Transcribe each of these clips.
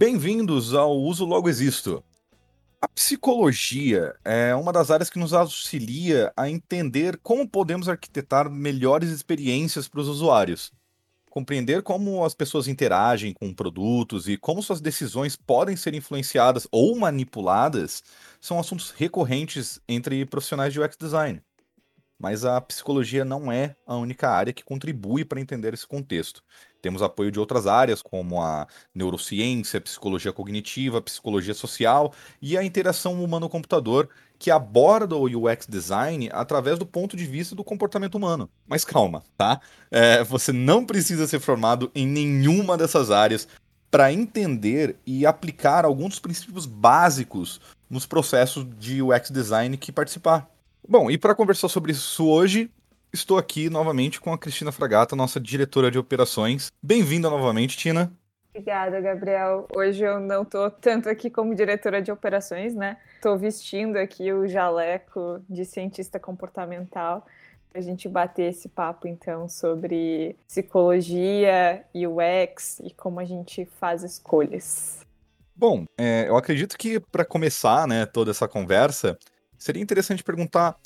Bem-vindos ao Uso Logo Existo. A psicologia é uma das áreas que nos auxilia a entender como podemos arquitetar melhores experiências para os usuários. Compreender como as pessoas interagem com produtos e como suas decisões podem ser influenciadas ou manipuladas são assuntos recorrentes entre profissionais de UX design. Mas a psicologia não é a única área que contribui para entender esse contexto. Temos apoio de outras áreas, como a neurociência, psicologia cognitiva, psicologia social e a interação humano-computador, que aborda o UX design através do ponto de vista do comportamento humano. Mas calma, tá? É, você não precisa ser formado em nenhuma dessas áreas para entender e aplicar alguns princípios básicos nos processos de UX design que participar. Bom, e para conversar sobre isso hoje, Estou aqui novamente com a Cristina Fragata, nossa diretora de operações. Bem-vinda novamente, Tina. Obrigada, Gabriel. Hoje eu não estou tanto aqui como diretora de operações, né? Estou vestindo aqui o jaleco de cientista comportamental para a gente bater esse papo, então, sobre psicologia, UX e como a gente faz escolhas. Bom, é, eu acredito que para começar né, toda essa conversa, seria interessante perguntar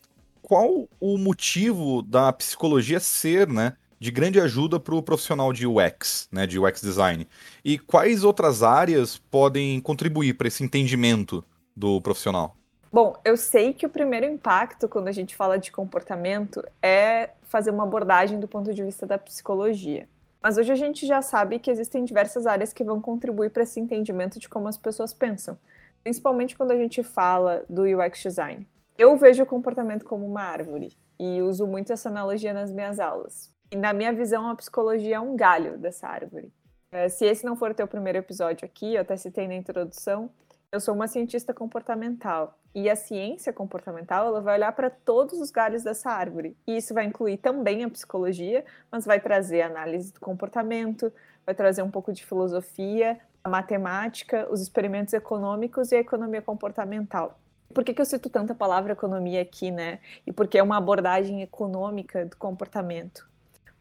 qual o motivo da psicologia ser, né, de grande ajuda para o profissional de UX, né, de UX design? E quais outras áreas podem contribuir para esse entendimento do profissional? Bom, eu sei que o primeiro impacto quando a gente fala de comportamento é fazer uma abordagem do ponto de vista da psicologia. Mas hoje a gente já sabe que existem diversas áreas que vão contribuir para esse entendimento de como as pessoas pensam, principalmente quando a gente fala do UX design. Eu vejo o comportamento como uma árvore e uso muito essa analogia nas minhas aulas. E na minha visão, a psicologia é um galho dessa árvore. É, se esse não for o teu primeiro episódio aqui, eu até citei na introdução, eu sou uma cientista comportamental. E a ciência comportamental, ela vai olhar para todos os galhos dessa árvore. E isso vai incluir também a psicologia, mas vai trazer análise do comportamento, vai trazer um pouco de filosofia, a matemática, os experimentos econômicos e a economia comportamental. Por que, que eu cito tanta palavra economia aqui, né? E porque é uma abordagem econômica do comportamento.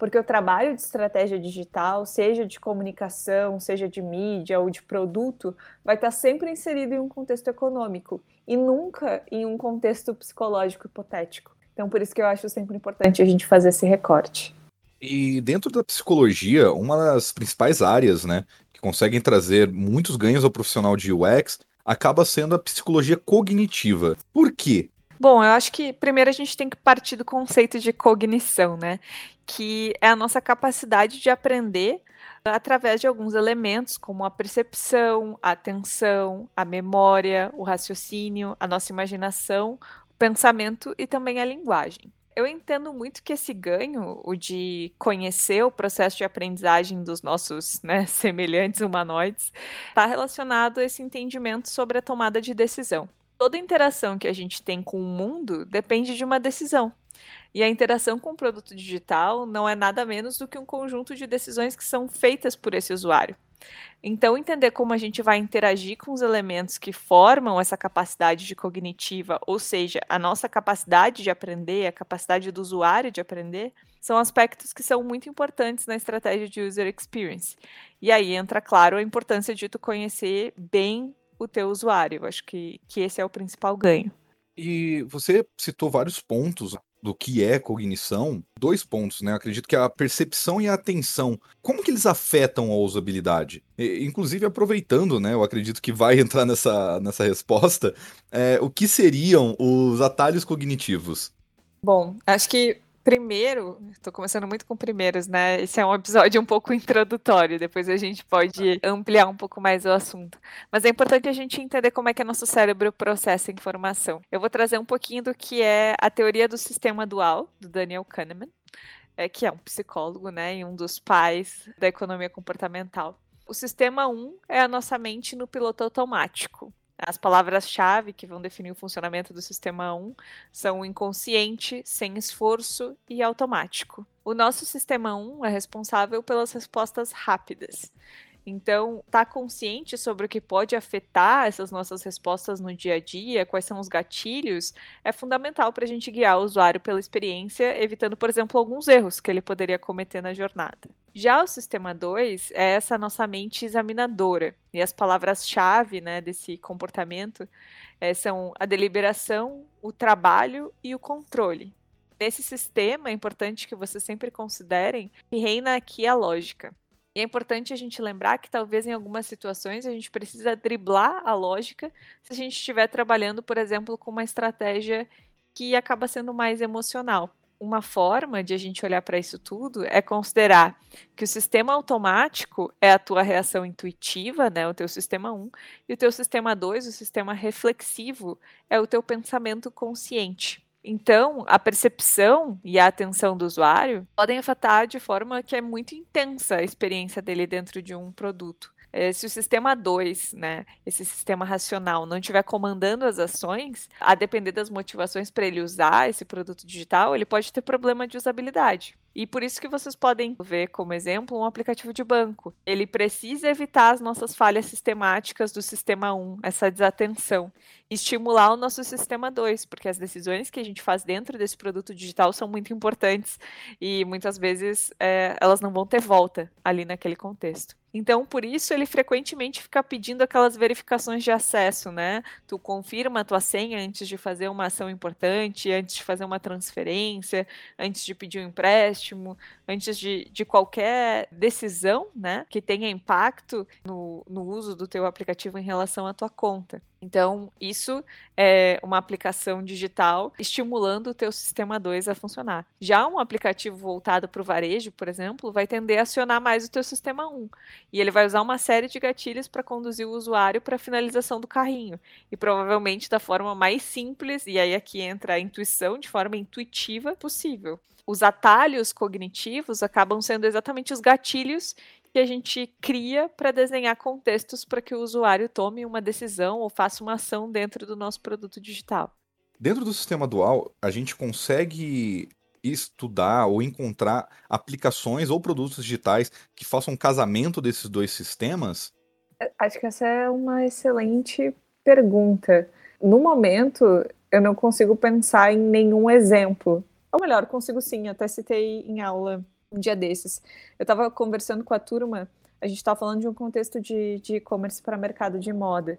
Porque o trabalho de estratégia digital, seja de comunicação, seja de mídia ou de produto, vai estar sempre inserido em um contexto econômico e nunca em um contexto psicológico hipotético. Então, por isso que eu acho sempre importante a gente fazer esse recorte. E dentro da psicologia, uma das principais áreas, né, que conseguem trazer muitos ganhos ao profissional de UX acaba sendo a psicologia cognitiva. Por quê? Bom, eu acho que primeiro a gente tem que partir do conceito de cognição, né? Que é a nossa capacidade de aprender através de alguns elementos, como a percepção, a atenção, a memória, o raciocínio, a nossa imaginação, o pensamento e também a linguagem. Eu entendo muito que esse ganho, o de conhecer o processo de aprendizagem dos nossos né, semelhantes humanoides, está relacionado a esse entendimento sobre a tomada de decisão. Toda interação que a gente tem com o mundo depende de uma decisão. E a interação com o produto digital não é nada menos do que um conjunto de decisões que são feitas por esse usuário. Então, entender como a gente vai interagir com os elementos que formam essa capacidade de cognitiva, ou seja, a nossa capacidade de aprender, a capacidade do usuário de aprender, são aspectos que são muito importantes na estratégia de user experience. E aí entra, claro, a importância de tu conhecer bem o teu usuário. Eu acho que, que esse é o principal ganho. E você citou vários pontos do que é cognição, dois pontos, né? Eu acredito que a percepção e a atenção, como que eles afetam a usabilidade? E, inclusive, aproveitando, né? Eu acredito que vai entrar nessa, nessa resposta, é, o que seriam os atalhos cognitivos? Bom, acho que primeiro, estou começando muito com primeiros, né? Esse é um episódio um pouco introdutório, depois a gente pode ampliar um pouco mais o assunto. Mas é importante a gente entender como é que nosso cérebro processa informação. Eu vou trazer um pouquinho do que é a teoria do sistema dual, do Daniel Kahneman, é, que é um psicólogo, né, e um dos pais da economia comportamental. O sistema 1 é a nossa mente no piloto automático. As palavras-chave que vão definir o funcionamento do sistema 1 são inconsciente, sem esforço e automático. O nosso sistema 1 é responsável pelas respostas rápidas. Então, estar tá consciente sobre o que pode afetar essas nossas respostas no dia a dia, quais são os gatilhos, é fundamental para a gente guiar o usuário pela experiência, evitando, por exemplo, alguns erros que ele poderia cometer na jornada. Já o sistema 2 é essa nossa mente examinadora. E as palavras-chave né, desse comportamento é, são a deliberação, o trabalho e o controle. Nesse sistema, é importante que vocês sempre considerem que reina aqui a lógica. E é importante a gente lembrar que talvez em algumas situações a gente precisa driblar a lógica se a gente estiver trabalhando, por exemplo, com uma estratégia que acaba sendo mais emocional. Uma forma de a gente olhar para isso tudo é considerar que o sistema automático é a tua reação intuitiva, né, o teu sistema 1, e o teu sistema 2, o sistema reflexivo, é o teu pensamento consciente. Então, a percepção e a atenção do usuário podem afetar de forma que é muito intensa a experiência dele dentro de um produto. É, se o sistema 2, né, esse sistema racional, não estiver comandando as ações, a depender das motivações para ele usar esse produto digital, ele pode ter problema de usabilidade. E por isso que vocês podem ver como exemplo um aplicativo de banco. Ele precisa evitar as nossas falhas sistemáticas do sistema 1, essa desatenção, estimular o nosso sistema 2, porque as decisões que a gente faz dentro desse produto digital são muito importantes e muitas vezes é, elas não vão ter volta ali naquele contexto. Então, por isso, ele frequentemente fica pedindo aquelas verificações de acesso, né? Tu confirma a tua senha antes de fazer uma ação importante, antes de fazer uma transferência, antes de pedir um empréstimo antes de, de qualquer decisão, né, que tenha impacto no, no uso do teu aplicativo em relação à tua conta. Então, isso é uma aplicação digital estimulando o teu sistema 2 a funcionar. Já um aplicativo voltado para o varejo, por exemplo, vai tender a acionar mais o teu sistema 1. E ele vai usar uma série de gatilhos para conduzir o usuário para a finalização do carrinho. E provavelmente da forma mais simples, e aí aqui entra a intuição, de forma intuitiva possível os atalhos cognitivos acabam sendo exatamente os gatilhos que a gente cria para desenhar contextos para que o usuário tome uma decisão ou faça uma ação dentro do nosso produto digital. Dentro do sistema dual, a gente consegue estudar ou encontrar aplicações ou produtos digitais que façam um casamento desses dois sistemas? É, acho que essa é uma excelente pergunta. No momento, eu não consigo pensar em nenhum exemplo ou melhor, consigo sim, até citei em aula um dia desses. Eu estava conversando com a turma, a gente estava falando de um contexto de e-commerce para mercado de moda.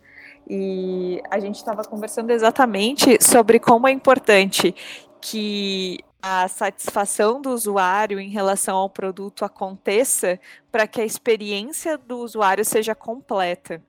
E a gente estava conversando exatamente sobre como é importante que a satisfação do usuário em relação ao produto aconteça para que a experiência do usuário seja completa.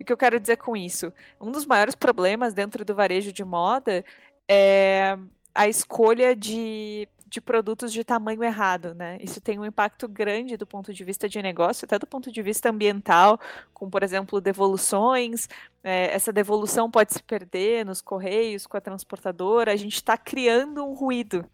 E o que eu quero dizer com isso? Um dos maiores problemas dentro do varejo de moda é a escolha de, de produtos de tamanho errado, né? Isso tem um impacto grande do ponto de vista de negócio, até do ponto de vista ambiental, com, por exemplo, devoluções. É, essa devolução pode se perder nos correios, com a transportadora. A gente está criando um ruído.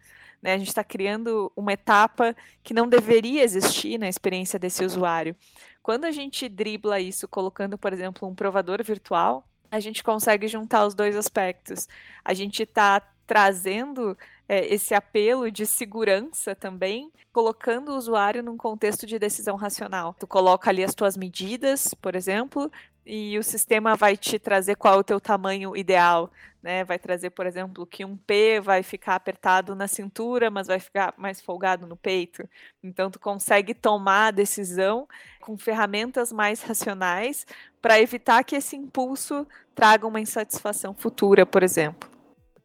Né? A gente está criando uma etapa que não deveria existir na experiência desse usuário. Quando a gente dribla isso colocando, por exemplo, um provador virtual, a gente consegue juntar os dois aspectos. A gente está trazendo é, esse apelo de segurança também, colocando o usuário num contexto de decisão racional. Tu coloca ali as tuas medidas, por exemplo, e o sistema vai te trazer qual é o teu tamanho ideal, né? Vai trazer, por exemplo, que um P vai ficar apertado na cintura, mas vai ficar mais folgado no peito. Então tu consegue tomar a decisão com ferramentas mais racionais para evitar que esse impulso traga uma insatisfação futura, por exemplo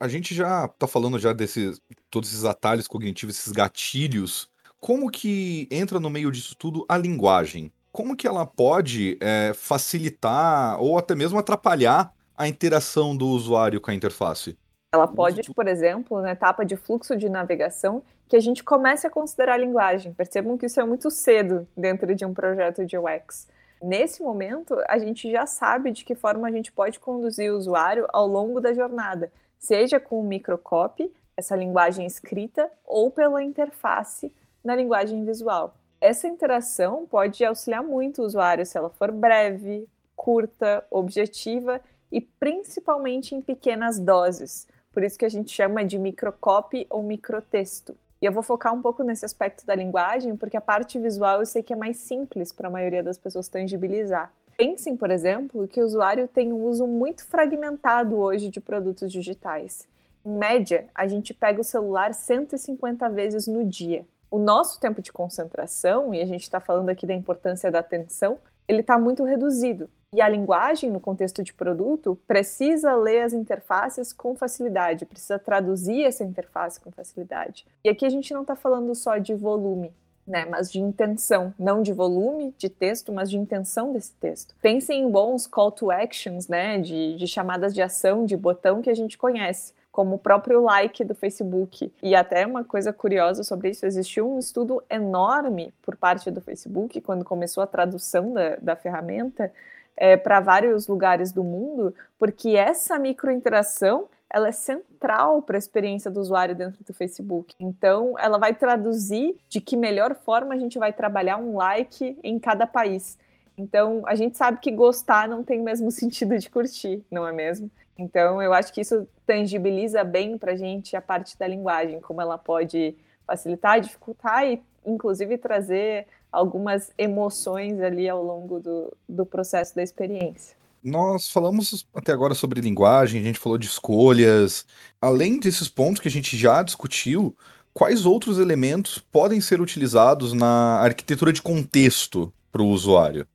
a gente já tá falando já desses todos esses atalhos cognitivos, esses gatilhos. Como que entra no meio disso tudo a linguagem? Como que ela pode é, facilitar ou até mesmo atrapalhar a interação do usuário com a interface? Ela pode, por exemplo, na etapa de fluxo de navegação, que a gente comece a considerar a linguagem. Percebam que isso é muito cedo dentro de um projeto de UX. Nesse momento, a gente já sabe de que forma a gente pode conduzir o usuário ao longo da jornada, seja com o microcopy, essa linguagem escrita, ou pela interface na linguagem visual. Essa interação pode auxiliar muito o usuário se ela for breve, curta, objetiva e principalmente em pequenas doses. Por isso que a gente chama de microcopy ou microtexto. E eu vou focar um pouco nesse aspecto da linguagem, porque a parte visual eu sei que é mais simples para a maioria das pessoas tangibilizar. Pensem, por exemplo, que o usuário tem um uso muito fragmentado hoje de produtos digitais. Em média, a gente pega o celular 150 vezes no dia. O nosso tempo de concentração, e a gente está falando aqui da importância da atenção, ele está muito reduzido. E a linguagem, no contexto de produto, precisa ler as interfaces com facilidade, precisa traduzir essa interface com facilidade. E aqui a gente não está falando só de volume, né, mas de intenção, não de volume de texto, mas de intenção desse texto. Pensem em bons call to actions, né, de, de chamadas de ação, de botão que a gente conhece como o próprio like do Facebook. E até uma coisa curiosa sobre isso, existiu um estudo enorme por parte do Facebook, quando começou a tradução da, da ferramenta, é, para vários lugares do mundo, porque essa microinteração ela é central para a experiência do usuário dentro do Facebook. Então, ela vai traduzir de que melhor forma a gente vai trabalhar um like em cada país. Então, a gente sabe que gostar não tem o mesmo sentido de curtir, não é mesmo? Então, eu acho que isso tangibiliza bem para a gente a parte da linguagem, como ela pode facilitar, dificultar e, inclusive, trazer algumas emoções ali ao longo do, do processo da experiência. Nós falamos até agora sobre linguagem, a gente falou de escolhas. Além desses pontos que a gente já discutiu, quais outros elementos podem ser utilizados na arquitetura de contexto para o usuário?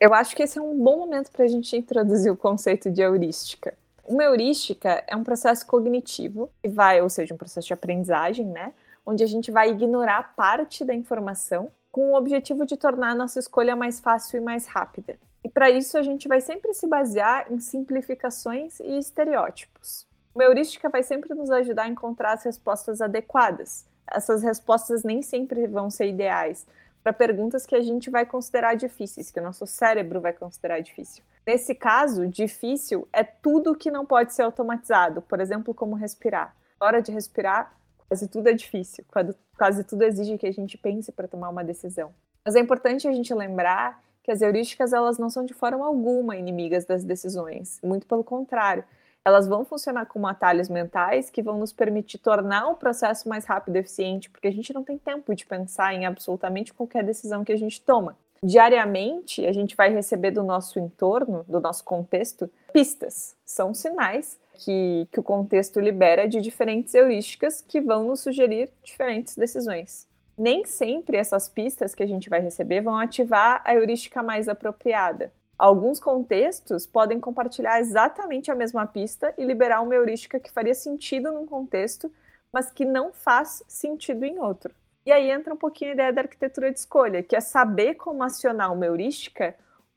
Eu acho que esse é um bom momento para a gente introduzir o conceito de heurística. Uma heurística é um processo cognitivo que vai, ou seja, um processo de aprendizagem, né? Onde a gente vai ignorar parte da informação com o objetivo de tornar a nossa escolha mais fácil e mais rápida. E para isso a gente vai sempre se basear em simplificações e estereótipos. Uma heurística vai sempre nos ajudar a encontrar as respostas adequadas. Essas respostas nem sempre vão ser ideais, para perguntas que a gente vai considerar difíceis, que o nosso cérebro vai considerar difícil. Nesse caso, difícil é tudo que não pode ser automatizado, por exemplo, como respirar. Na hora de respirar, quase tudo é difícil, quase tudo exige que a gente pense para tomar uma decisão. Mas é importante a gente lembrar que as heurísticas elas não são de forma alguma inimigas das decisões, muito pelo contrário elas vão funcionar como atalhos mentais que vão nos permitir tornar o processo mais rápido e eficiente, porque a gente não tem tempo de pensar em absolutamente qualquer decisão que a gente toma. Diariamente, a gente vai receber do nosso entorno, do nosso contexto, pistas. São sinais que, que o contexto libera de diferentes heurísticas que vão nos sugerir diferentes decisões. Nem sempre essas pistas que a gente vai receber vão ativar a heurística mais apropriada. Alguns contextos podem compartilhar exatamente a mesma pista e liberar uma heurística que faria sentido num contexto, mas que não faz sentido em outro. E aí entra um pouquinho a ideia da arquitetura de escolha, que é saber como acionar uma heurística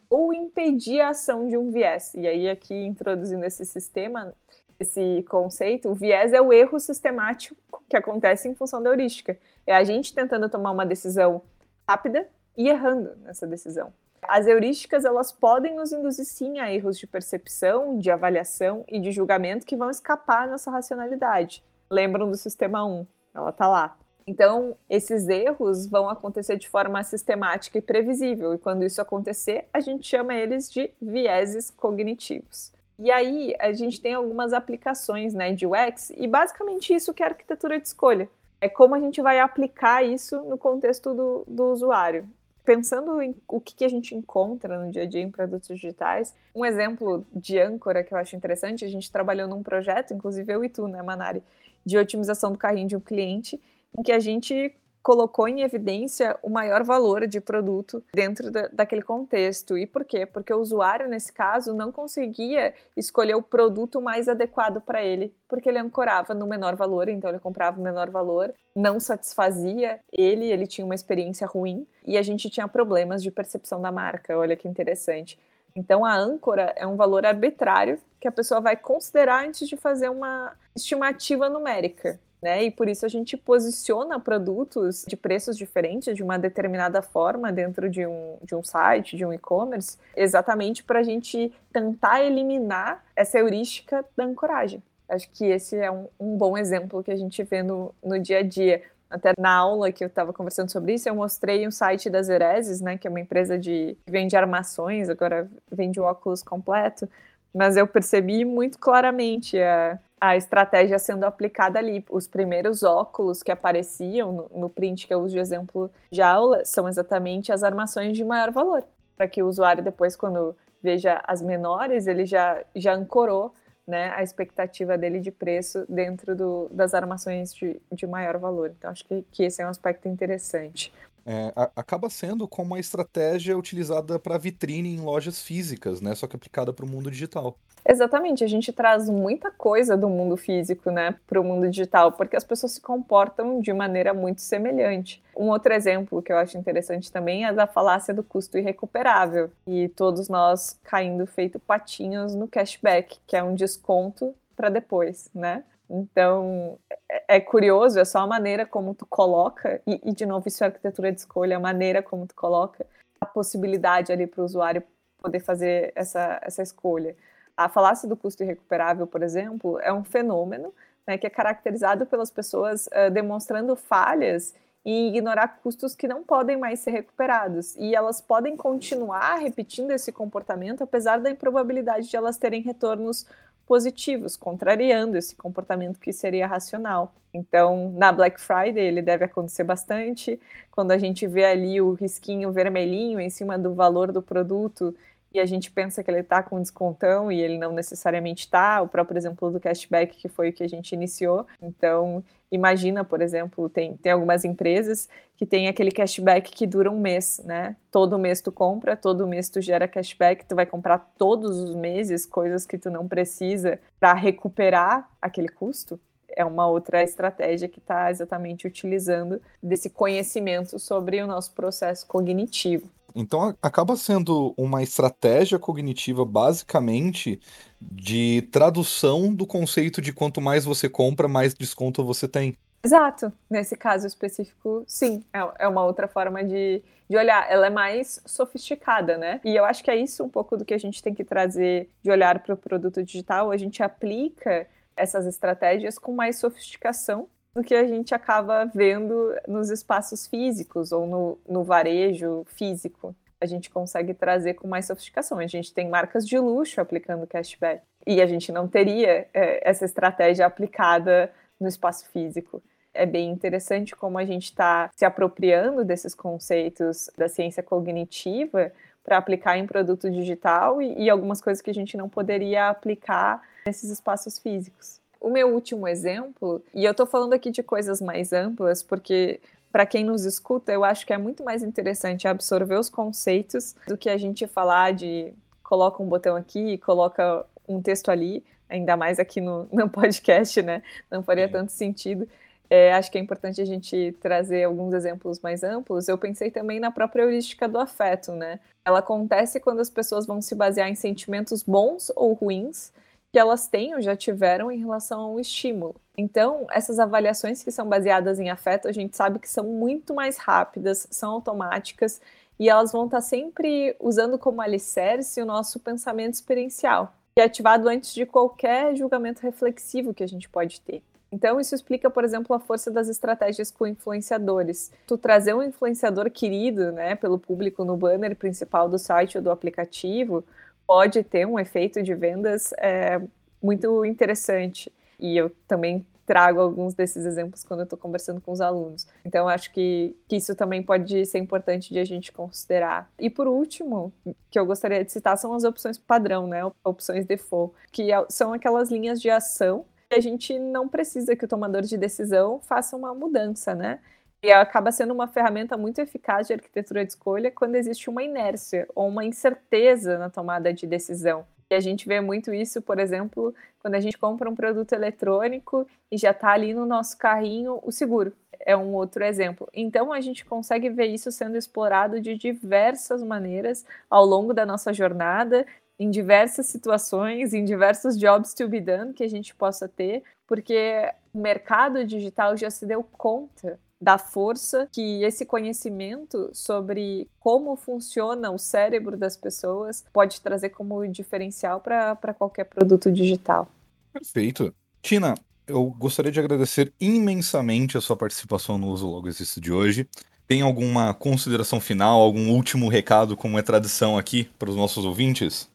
ou impedir a ação de um viés. E aí, aqui introduzindo esse sistema, esse conceito, o viés é o erro sistemático que acontece em função da heurística. É a gente tentando tomar uma decisão rápida e errando nessa decisão. As heurísticas elas podem nos induzir sim a erros de percepção, de avaliação e de julgamento que vão escapar à nossa racionalidade. Lembram do sistema 1? Ela está lá. Então, esses erros vão acontecer de forma sistemática e previsível, e quando isso acontecer, a gente chama eles de vieses cognitivos. E aí, a gente tem algumas aplicações né, de UX, e basicamente isso que é a arquitetura de escolha. É como a gente vai aplicar isso no contexto do, do usuário pensando em o que, que, a gente encontra no dia a dia em produtos digitais, um exemplo de âncora que eu acho interessante, a gente trabalhou num projeto, inclusive eu e tu, né, Manari, de otimização do carrinho de um cliente, em que a gente colocou em evidência o maior valor de produto dentro da, daquele contexto. E por quê? Porque o usuário, nesse caso, não conseguia escolher o produto mais adequado para ele, porque ele ancorava no menor valor, então ele comprava o menor valor, não satisfazia ele, ele tinha uma experiência ruim e a gente tinha problemas de percepção da marca. Olha que interessante. Então, a âncora é um valor arbitrário que a pessoa vai considerar antes de fazer uma estimativa numérica né? E por isso a gente posiciona produtos de preços diferentes de uma determinada forma dentro de um, de um site, de um e-commerce, exatamente para a gente tentar eliminar essa heurística da ancoragem. Acho que esse é um, um bom exemplo que a gente vê no, no dia a dia. Até na aula que eu estava conversando sobre isso, eu mostrei um site das Ereses, né, que é uma empresa de que vende armações, agora vende óculos completo, mas eu percebi muito claramente a, a estratégia sendo aplicada ali. Os primeiros óculos que apareciam no, no print que eu uso de exemplo de aula são exatamente as armações de maior valor, para que o usuário depois, quando veja as menores, ele já, já ancorou né, a expectativa dele de preço dentro do, das armações de, de maior valor. Então, acho que, que esse é um aspecto interessante. É, a, acaba sendo como uma estratégia utilizada para vitrine em lojas físicas, né? Só que aplicada para o mundo digital. Exatamente, a gente traz muita coisa do mundo físico, né, para o mundo digital, porque as pessoas se comportam de maneira muito semelhante. Um outro exemplo que eu acho interessante também é da falácia do custo irrecuperável, e todos nós caindo feito patinhos no cashback, que é um desconto para depois, né? Então, é, é curioso, é só a maneira como tu coloca, e, e de novo, isso é arquitetura de escolha, a maneira como tu coloca a possibilidade ali para o usuário poder fazer essa, essa escolha. A falácia do custo irrecuperável, por exemplo, é um fenômeno né, que é caracterizado pelas pessoas uh, demonstrando falhas e ignorar custos que não podem mais ser recuperados. E elas podem continuar repetindo esse comportamento, apesar da improbabilidade de elas terem retornos positivos, contrariando esse comportamento que seria racional. Então, na Black Friday ele deve acontecer bastante. Quando a gente vê ali o risquinho vermelhinho em cima do valor do produto e a gente pensa que ele está com descontão e ele não necessariamente está. O próprio exemplo do cashback, que foi o que a gente iniciou. Então, imagina, por exemplo, tem, tem algumas empresas que tem aquele cashback que dura um mês, né? Todo mês tu compra, todo mês tu gera cashback, tu vai comprar todos os meses coisas que tu não precisa para recuperar aquele custo é uma outra estratégia que está exatamente utilizando desse conhecimento sobre o nosso processo cognitivo. Então acaba sendo uma estratégia cognitiva basicamente de tradução do conceito de quanto mais você compra, mais desconto você tem. Exato. Nesse caso específico, sim. É, é uma outra forma de, de olhar. Ela é mais sofisticada, né? E eu acho que é isso um pouco do que a gente tem que trazer de olhar para o produto digital. A gente aplica essas estratégias com mais sofisticação do que a gente acaba vendo nos espaços físicos ou no, no varejo físico. A gente consegue trazer com mais sofisticação. A gente tem marcas de luxo aplicando cashback e a gente não teria é, essa estratégia aplicada no espaço físico. É bem interessante como a gente está se apropriando desses conceitos da ciência cognitiva para aplicar em produto digital e, e algumas coisas que a gente não poderia aplicar nesses espaços físicos. O meu último exemplo, e eu estou falando aqui de coisas mais amplas, porque para quem nos escuta, eu acho que é muito mais interessante absorver os conceitos do que a gente falar de coloca um botão aqui, coloca um texto ali, ainda mais aqui no, no podcast, né? Não faria Sim. tanto sentido. É, acho que é importante a gente trazer alguns exemplos mais amplos. Eu pensei também na própria heurística do afeto, né? Ela acontece quando as pessoas vão se basear em sentimentos bons ou ruins que elas têm ou já tiveram em relação ao estímulo. Então, essas avaliações que são baseadas em afeto, a gente sabe que são muito mais rápidas, são automáticas e elas vão estar sempre usando como alicerce o nosso pensamento experiencial, que é ativado antes de qualquer julgamento reflexivo que a gente pode ter. Então, isso explica, por exemplo, a força das estratégias com influenciadores. Tu trazer um influenciador querido, né, pelo público no banner principal do site ou do aplicativo, pode ter um efeito de vendas é, muito interessante. E eu também trago alguns desses exemplos quando eu estou conversando com os alunos. Então, acho que, que isso também pode ser importante de a gente considerar. E por último, que eu gostaria de citar são as opções padrão, né? Opções default, que é, são aquelas linhas de ação que a gente não precisa que o tomador de decisão faça uma mudança, né? E acaba sendo uma ferramenta muito eficaz de arquitetura de escolha quando existe uma inércia ou uma incerteza na tomada de decisão. E a gente vê muito isso, por exemplo, quando a gente compra um produto eletrônico e já está ali no nosso carrinho o seguro. É um outro exemplo. Então a gente consegue ver isso sendo explorado de diversas maneiras ao longo da nossa jornada, em diversas situações, em diversos jobs to be done que a gente possa ter, porque o mercado digital já se deu conta da força que esse conhecimento sobre como funciona o cérebro das pessoas pode trazer como diferencial para qualquer produto digital. Perfeito. Tina, eu gostaria de agradecer imensamente a sua participação no Uso Logo Existe de hoje. Tem alguma consideração final, algum último recado, como é tradição aqui, para os nossos ouvintes?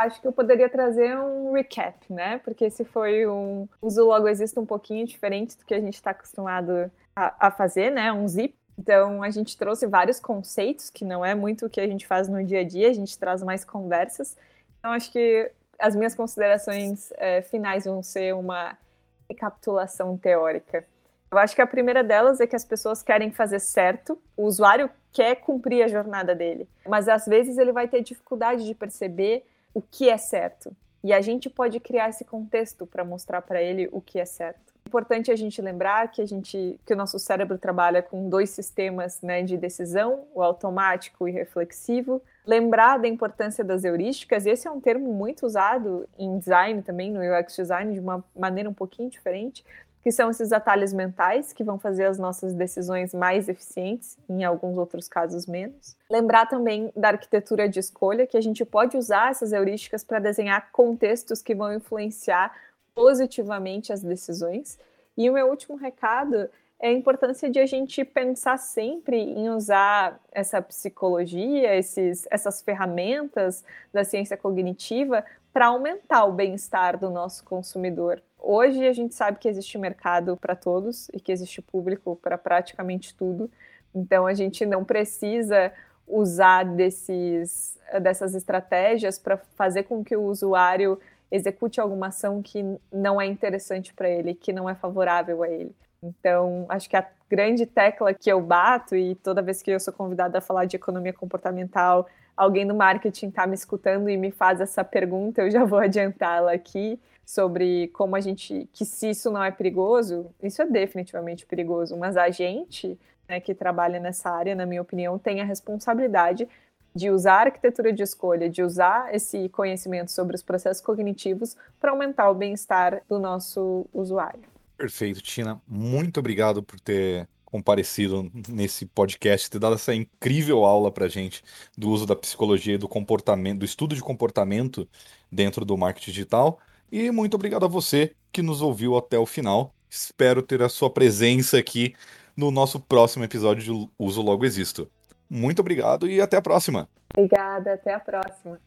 acho que eu poderia trazer um recap, né? Porque esse foi um uso logo existe um pouquinho diferente do que a gente está acostumado a, fazer, né? Um zip. Então a gente trouxe vários conceitos que não é muito o que a gente faz no dia a dia. A gente traz mais conversas. Então acho que as minhas considerações é, finais vão ser uma recapitulação teórica. Eu acho que a primeira delas é que as pessoas querem fazer certo, o usuário quer cumprir a jornada dele, mas às vezes ele vai ter dificuldade de perceber o que é certo. E a gente pode criar esse contexto para mostrar para ele o que é certo. Importante a gente lembrar que a gente que o nosso cérebro trabalha com dois sistemas né, de decisão, o automático e reflexivo. Lembrar da importância das heurísticas, esse é um termo muito usado em design também, no UX design, de uma maneira um pouquinho diferente, que são esses atalhos mentais que vão fazer as nossas decisões mais eficientes, em alguns outros casos menos. Lembrar também da arquitetura de escolha, que a gente pode usar essas heurísticas para desenhar contextos que vão influenciar positivamente as decisões. E o meu último recado é a importância de a gente pensar sempre em usar essa psicologia, esses, essas ferramentas da ciência cognitiva para aumentar o bem-estar do nosso consumidor. Hoje a gente sabe que existe mercado para todos e que existe público para praticamente tudo. Então a gente não precisa usar desses, dessas estratégias para fazer com que o usuário execute alguma ação que não é interessante para ele, que não é favorável a ele. Então, acho que a grande tecla que eu bato, e toda vez que eu sou convidada a falar de economia comportamental, alguém no marketing está me escutando e me faz essa pergunta, eu já vou adiantá-la aqui sobre como a gente, que se isso não é perigoso, isso é definitivamente perigoso, mas a gente né, que trabalha nessa área, na minha opinião, tem a responsabilidade de usar a arquitetura de escolha, de usar esse conhecimento sobre os processos cognitivos para aumentar o bem-estar do nosso usuário. Perfeito, Tina. Muito obrigado por ter comparecido nesse podcast, ter dado essa incrível aula para gente do uso da psicologia e do comportamento, do estudo de comportamento dentro do marketing digital. E muito obrigado a você que nos ouviu até o final. Espero ter a sua presença aqui no nosso próximo episódio de Uso Logo Existo. Muito obrigado e até a próxima. Obrigada, até a próxima.